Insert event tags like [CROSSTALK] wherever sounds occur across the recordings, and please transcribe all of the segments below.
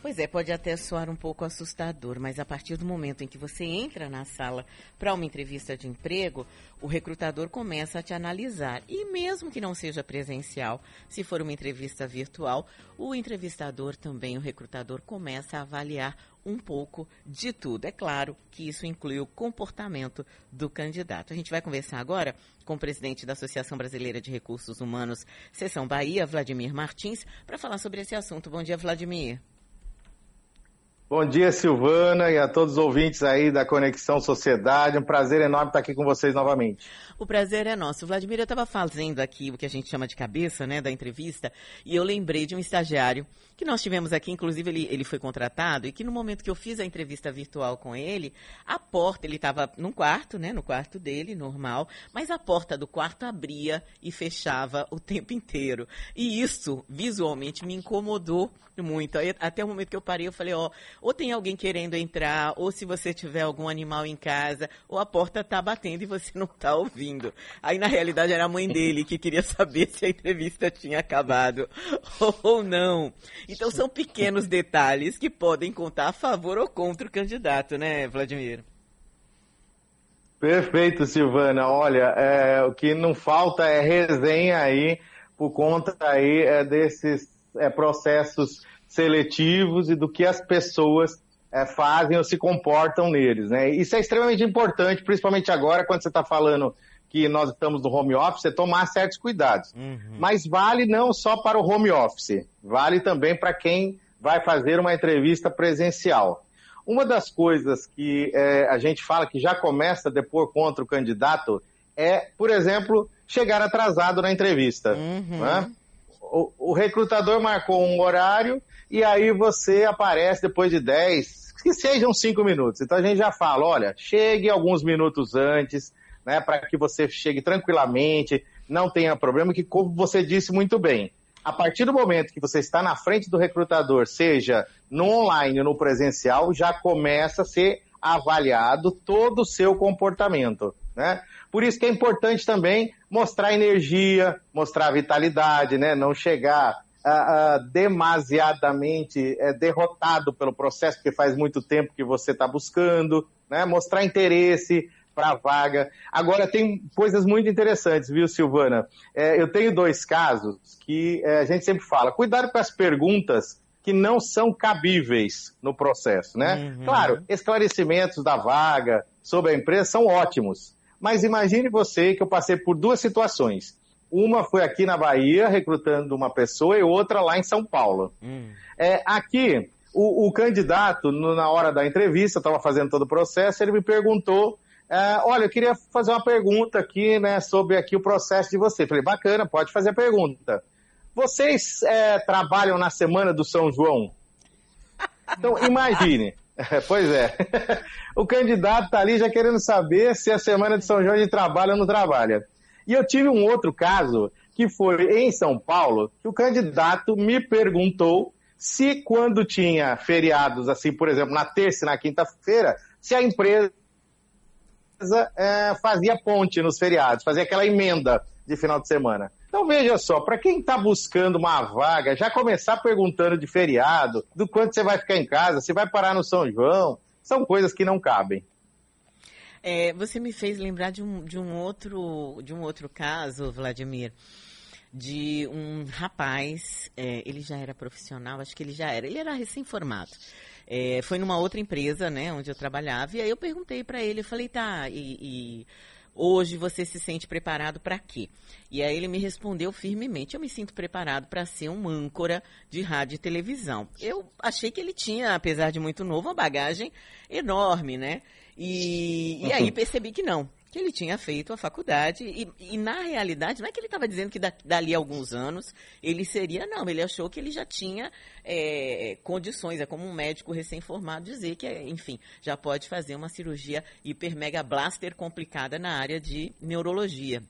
Pois é, pode até soar um pouco assustador, mas a partir do momento em que você entra na sala para uma entrevista de emprego, o recrutador começa a te analisar. E mesmo que não seja presencial, se for uma entrevista virtual, o entrevistador também, o recrutador, começa a avaliar um pouco de tudo. É claro que isso inclui o comportamento do candidato. A gente vai conversar agora com o presidente da Associação Brasileira de Recursos Humanos, Seção Bahia, Vladimir Martins, para falar sobre esse assunto. Bom dia, Vladimir. Bom dia, Silvana, e a todos os ouvintes aí da Conexão Sociedade. Um prazer enorme estar aqui com vocês novamente. O prazer é nosso. Vladimir, eu estava fazendo aqui o que a gente chama de cabeça, né, da entrevista, e eu lembrei de um estagiário que nós tivemos aqui, inclusive ele, ele foi contratado, e que no momento que eu fiz a entrevista virtual com ele, a porta, ele estava num quarto, né, no quarto dele, normal, mas a porta do quarto abria e fechava o tempo inteiro. E isso, visualmente, me incomodou muito. Aí, até o momento que eu parei, eu falei, ó, ou tem alguém querendo entrar, ou se você tiver algum animal em casa, ou a porta está batendo e você não está ouvindo. Aí, na realidade, era a mãe dele que queria saber se a entrevista tinha acabado [LAUGHS] ou não. Então são pequenos detalhes que podem contar a favor ou contra o candidato, né, Vladimir? Perfeito, Silvana. Olha, é, o que não falta é resenha aí por conta aí é, desses é, processos seletivos e do que as pessoas é, fazem ou se comportam neles. Né? Isso é extremamente importante, principalmente agora, quando você está falando que nós estamos no home office, é tomar certos cuidados. Uhum. Mas vale não só para o home office, vale também para quem vai fazer uma entrevista presencial. Uma das coisas que é, a gente fala que já começa a depor contra o candidato é, por exemplo, chegar atrasado na entrevista. Uhum. Né? O, o, recrutador marcou um horário e aí você aparece depois de 10, que sejam 5 minutos. Então a gente já fala, olha, chegue alguns minutos antes, né, para que você chegue tranquilamente, não tenha problema, que como você disse muito bem, a partir do momento que você está na frente do recrutador, seja no online ou no presencial, já começa a ser avaliado todo o seu comportamento, né? Por isso que é importante também mostrar energia, mostrar vitalidade, né? Não chegar uh, uh, demasiadamente uh, derrotado pelo processo, porque faz muito tempo que você está buscando, né? Mostrar interesse, para a vaga. Agora, tem coisas muito interessantes, viu, Silvana? É, eu tenho dois casos que é, a gente sempre fala: cuidado com as perguntas que não são cabíveis no processo, né? Uhum. Claro, esclarecimentos da vaga sobre a empresa são ótimos, mas imagine você que eu passei por duas situações. Uma foi aqui na Bahia, recrutando uma pessoa, e outra lá em São Paulo. Uhum. É, aqui, o, o candidato, no, na hora da entrevista, estava fazendo todo o processo, ele me perguntou é, olha, eu queria fazer uma pergunta aqui, né, sobre aqui o processo de você. Falei, bacana, pode fazer a pergunta. Vocês é, trabalham na semana do São João? [LAUGHS] Então, imagine. [LAUGHS] pois é. [LAUGHS] o candidato está ali já querendo saber se a semana de São João ele trabalha ou não trabalha. E eu tive um outro caso, que foi em São Paulo, que o candidato me perguntou se quando tinha feriados, assim, por exemplo, na terça e na quinta-feira, se a empresa é, fazia ponte nos feriados, fazia aquela emenda de final de semana. Então veja só, para quem está buscando uma vaga, já começar perguntando de feriado, do quanto você vai ficar em casa, se vai parar no São João, são coisas que não cabem. É, você me fez lembrar de um, de um outro de um outro caso, Vladimir, de um rapaz, é, ele já era profissional, acho que ele já era, ele era recém-formado. É, foi numa outra empresa, né, onde eu trabalhava, e aí eu perguntei para ele, eu falei, tá, e, e hoje você se sente preparado para quê? E aí ele me respondeu firmemente: eu me sinto preparado para ser um âncora de rádio e televisão. Eu achei que ele tinha, apesar de muito novo, uma bagagem enorme, né? E, e aí [LAUGHS] percebi que não que ele tinha feito a faculdade e, e na realidade não é que ele estava dizendo que da, dali a alguns anos ele seria não ele achou que ele já tinha é, condições é como um médico recém-formado dizer que enfim já pode fazer uma cirurgia hiper mega blaster complicada na área de neurologia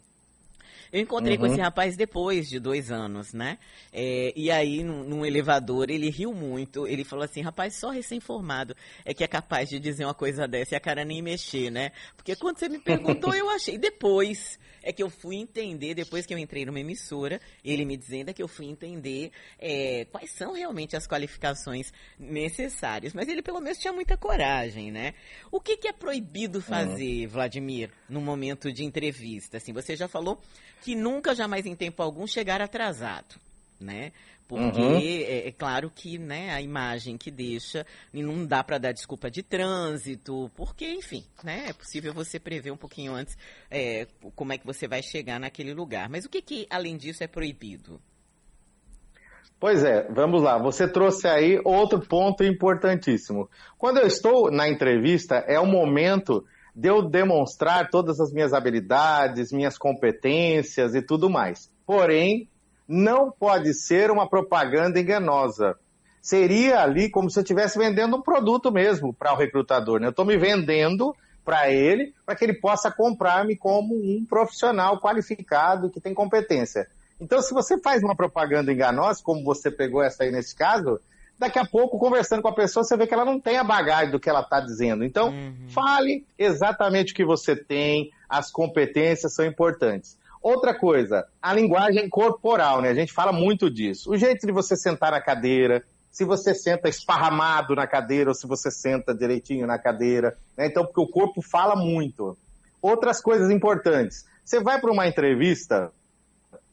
Eu encontrei uhum. com esse rapaz depois de dois anos, né? É, e aí, num, num, elevador, ele riu muito. Ele falou assim: rapaz, só recém-formado é que é capaz de dizer uma coisa dessa e a cara nem mexer, né? Porque quando você me perguntou, eu achei. Depois é que eu fui entender, depois que eu entrei numa emissora, ele me dizendo é que eu fui entender é, quais são realmente as qualificações necessárias. Mas ele, pelo menos, tinha muita coragem, né? O que, que é proibido fazer, uhum. Vladimir, no momento de entrevista? Assim, você já falou que nunca, jamais em tempo algum, chegar atrasado, né? Porque uhum. é, é, claro que né, a imagem que deixa, não dá para dar desculpa de trânsito, porque, enfim, né, é possível você prever um pouquinho antes é, como é que você vai chegar naquele lugar. Mas o que, que, além disso, é proibido? Pois é, vamos lá. Você trouxe aí outro ponto importantíssimo. Quando eu estou na entrevista, é o momento de eu demonstrar todas as minhas habilidades, minhas competências e tudo mais. Porém, não pode ser uma propaganda enganosa. Seria ali como se eu estivesse vendendo um produto mesmo para o recrutador. Né? Eu estou me vendendo para ele, para que ele possa comprar-me como um profissional qualificado que tem competência. Então, se você faz uma propaganda enganosa, como você pegou essa aí nesse caso, daqui a pouco, conversando com a pessoa, você vê que ela não tem a bagagem do que ela está dizendo. Então, uhum. fale exatamente o que você tem, as competências são importantes. Outra coisa, a linguagem corporal, né? A gente fala muito disso. O jeito de você sentar na cadeira, se você senta esparramado na cadeira ou se você senta direitinho na cadeira, né? Então, porque o corpo fala muito. Outras coisas importantes. Você vai para uma entrevista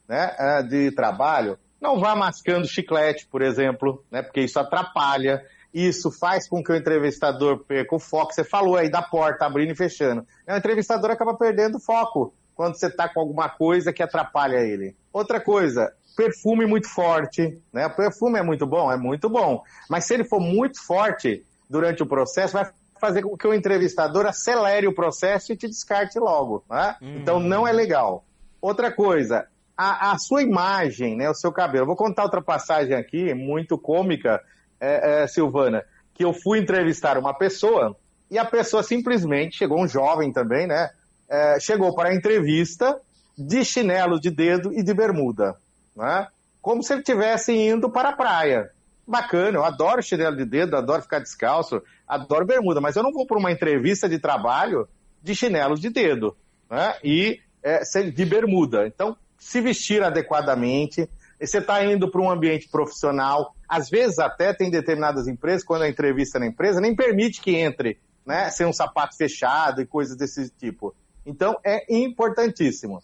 né, é, de trabalho, não vá mascando chiclete, por exemplo, né? Porque isso atrapalha. Isso faz com que o entrevistador perca o foco. Você falou aí da porta abrindo e fechando. O entrevistador acaba perdendo o foco quando você está com alguma coisa que atrapalha ele. Outra coisa, perfume muito forte, né? O perfume é muito bom, é muito bom. Mas se ele for muito forte durante o processo, vai fazer com que o entrevistador acelere o processo e te descarte logo, né? Uhum. Então não é legal. Outra coisa, a, a, sua imagem, né? O seu cabelo. Vou contar outra passagem aqui, muito cômica, é, é, Silvana, que eu fui entrevistar uma pessoa e a pessoa simplesmente chegou um jovem também, né? é, chegou para a entrevista de chinelo de dedo e de bermuda, né? Como se ele estivesse indo para a praia. Bacana, eu adoro chinelo de dedo, adoro ficar descalço, adoro bermuda, mas eu não vou para uma entrevista de trabalho de chinelo de dedo né? e é, de bermuda. Então, se vestir adequadamente, você está indo para um ambiente profissional, às vezes até tem determinadas empresas, quando a entrevista na empresa, nem permite que entre, né, sem um sapato fechado e coisas desse tipo. Então, é importantíssimo.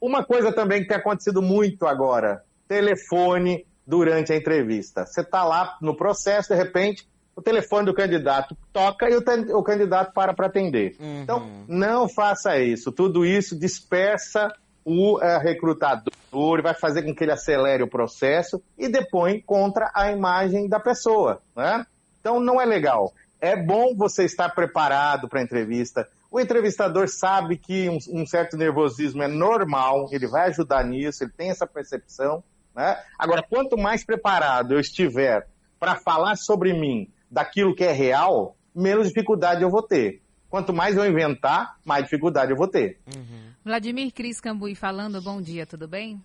Uma coisa também que tem acontecido muito agora, telefone durante a entrevista. Você está lá no processo, de repente, o telefone do candidato toca e o, o candidato para para atender. Uhum. Então, não faça isso. Tudo isso dispersa o é, recrutador, vai fazer com que ele acelere o processo e depõe contra a imagem da pessoa. Né? Então, não é legal. É bom você estar preparado para a entrevista, o entrevistador sabe que um, um, certo nervosismo é normal, ele vai ajudar nisso, ele tem essa percepção. Né? Agora, quanto mais preparado eu estiver para falar sobre mim, daquilo que é real, menos dificuldade eu vou ter. Quanto mais eu inventar, mais dificuldade eu vou ter. Uhum. Vladimir Cris Cambuí falando, bom dia, tudo bem?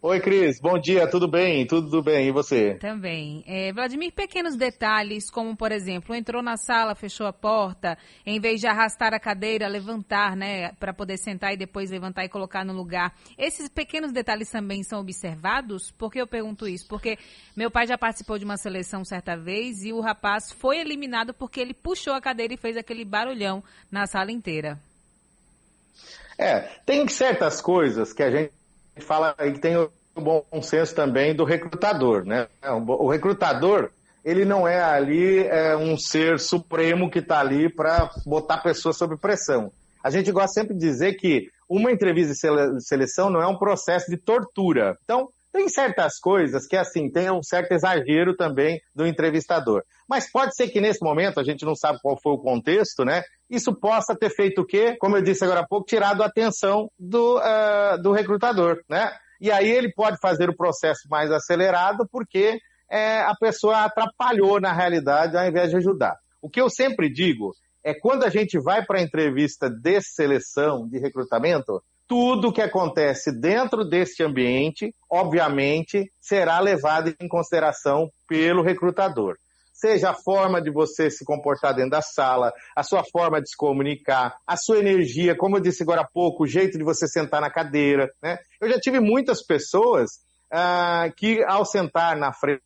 Oi, Cris. Bom dia, tudo bem? Tudo bem, e você? Também. É, Vladimir, pequenos detalhes, como, por exemplo, entrou na sala, fechou a porta, em vez de arrastar a cadeira, levantar, né, para poder sentar e depois levantar e colocar no lugar. Esses pequenos detalhes também são observados? Por que eu pergunto isso? Porque meu pai já participou de uma seleção certa vez e o rapaz foi eliminado porque ele puxou a cadeira e fez aquele barulhão na sala inteira. É, tem certas coisas que a gente fala que tem o bom senso também do recrutador, né? O recrutador, ele não é ali é, um ser supremo que está ali para botar pessoas sob pressão. A gente gosta sempre de dizer que uma entrevista de seleção não é um processo de tortura. Então, tem certas coisas que, assim, tem um certo exagero também do entrevistador. Mas pode ser que nesse momento, a gente não sabe qual foi o contexto, né? Isso possa ter feito o quê? Como eu disse agora há pouco, tirado a atenção do, uh, do recrutador, né? E aí ele pode fazer o processo mais acelerado porque é, a pessoa atrapalhou na realidade ao invés de ajudar. O que eu sempre digo é quando a gente vai para a entrevista de seleção, de recrutamento, tudo que acontece dentro deste ambiente, obviamente, será levado em consideração pelo recrutador. Seja a forma de você se comportar dentro da sala, a sua forma de se comunicar, a sua energia, como eu disse agora há pouco, o jeito de você sentar na cadeira. Né? Eu já tive muitas pessoas ah, que, ao sentar na frente,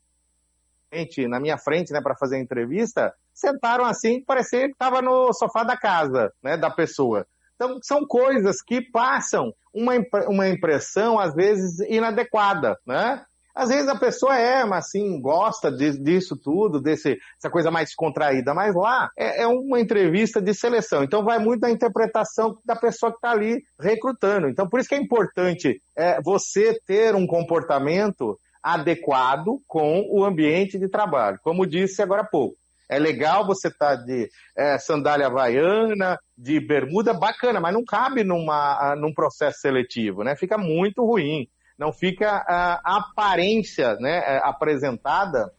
na minha frente, né, para fazer a entrevista, sentaram assim, parecia que estava no sofá da casa, né, da pessoa. Então, são coisas que passam uma, uma impressão, às vezes, inadequada, né? Às vezes a pessoa é, mas assim, gosta de, disso tudo, desse, dessa coisa mais contraída, mas lá é, é, uma entrevista de seleção. Então vai muito da interpretação da pessoa que está ali recrutando. Então por isso que é importante é, você ter um comportamento adequado com o ambiente de trabalho. Como disse agora há pouco. É legal você estar tá de é, sandália havaiana, de bermuda, bacana, mas não cabe numa, num processo seletivo, né? Fica muito ruim. Não fica a aparência né, é, apresentada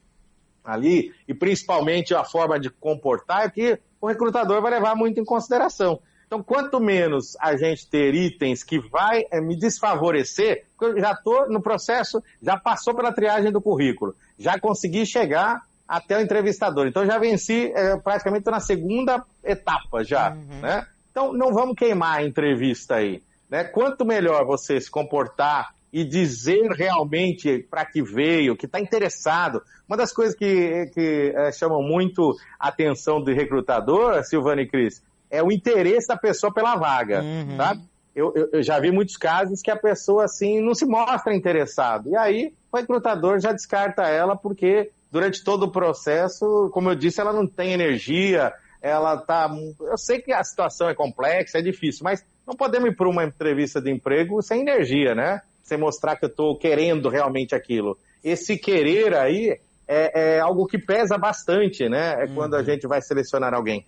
ali, e principalmente a forma de comportar, é que o recrutador vai levar muito em consideração. Então, quanto menos a gente ter itens que vai é, me desfavorecer, eu já estou no processo, já passou pela triagem do currículo, já consegui chegar até o entrevistador. Então já venci, é, praticamente estou na segunda etapa já, uhum. né? Então não vamos queimar a entrevista aí, né? Quanto melhor você se comportar e dizer realmente para que veio, que está interessado. Uma das coisas que, que é, chamam muito a atenção do recrutador, Silvana e Cris, é o interesse da pessoa pela vaga, uhum. tá? Eu, eu, eu, já vi muitos casos que a pessoa assim não se mostra interessado. E aí o recrutador já descarta ela porque durante todo o processo, como eu disse, ela não tem energia, ela tá. Eu sei que a situação é complexa, é difícil, mas não podemos ir para uma entrevista de emprego sem energia, né? Sem mostrar que eu estou querendo realmente aquilo. Esse querer aí é, é, algo que pesa bastante, né? É quando a uhum. gente vai selecionar alguém.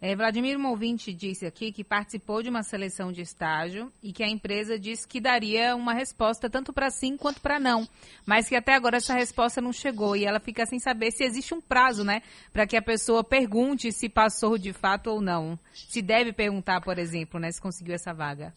É, Vladimir Movinte disse aqui que participou de uma seleção de estágio e que a empresa disse que daria uma resposta tanto para sim quanto para não, mas que até agora essa resposta não chegou e ela fica sem saber se existe um prazo, né, para que a pessoa pergunte se passou de fato ou não. Se deve perguntar, por exemplo, né, se conseguiu essa vaga.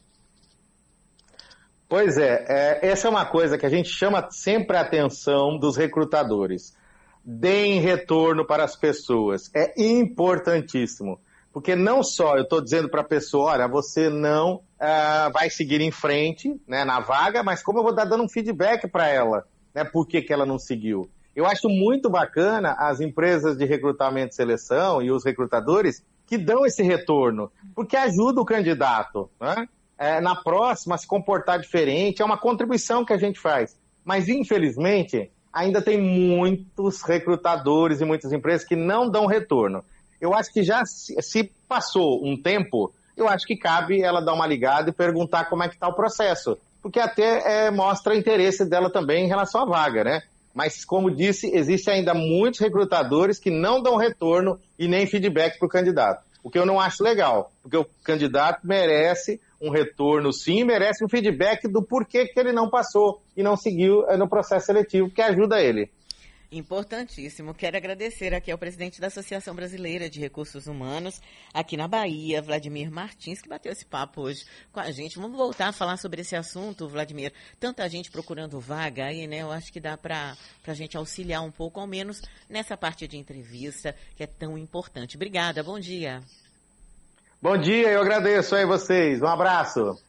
Pois é, é essa é uma coisa que a gente chama sempre a atenção dos recrutadores. Deem retorno para as pessoas. É importantíssimo. Porque não só eu estou dizendo para a pessoa, olha, você não uh, vai seguir em frente né, na vaga, mas como eu vou dar dando um feedback para ela, né, por que, que ela não seguiu. Eu acho muito bacana as empresas de recrutamento e seleção e os recrutadores que dão esse retorno, porque ajuda o candidato né, é, na próxima a se comportar diferente, é uma contribuição que a gente faz. Mas, infelizmente, ainda tem muitos recrutadores e muitas empresas que não dão retorno eu acho que já se passou um tempo, eu acho que cabe ela dar uma ligada e perguntar como é que está o processo. Porque até é, mostra interesse dela também em relação à vaga, né? Mas, como disse, existe ainda muitos recrutadores que não dão retorno e nem feedback para o candidato. O que eu não acho legal, porque o candidato merece um retorno sim, merece um feedback do porquê que ele não passou e não seguiu é, no processo seletivo, que ajuda ele. Importantíssimo. Quero agradecer aqui ao presidente da Associação Brasileira de Recursos Humanos, aqui na Bahia, Vladimir Martins, que bateu esse papo hoje com a gente. Vamos voltar a falar sobre esse assunto, Vladimir. Tanta gente procurando vaga aí, né? Eu acho que dá para a gente auxiliar um pouco, ao menos nessa parte de entrevista, que é tão importante. Obrigada, bom dia. Bom dia, eu agradeço aí vocês. Um abraço.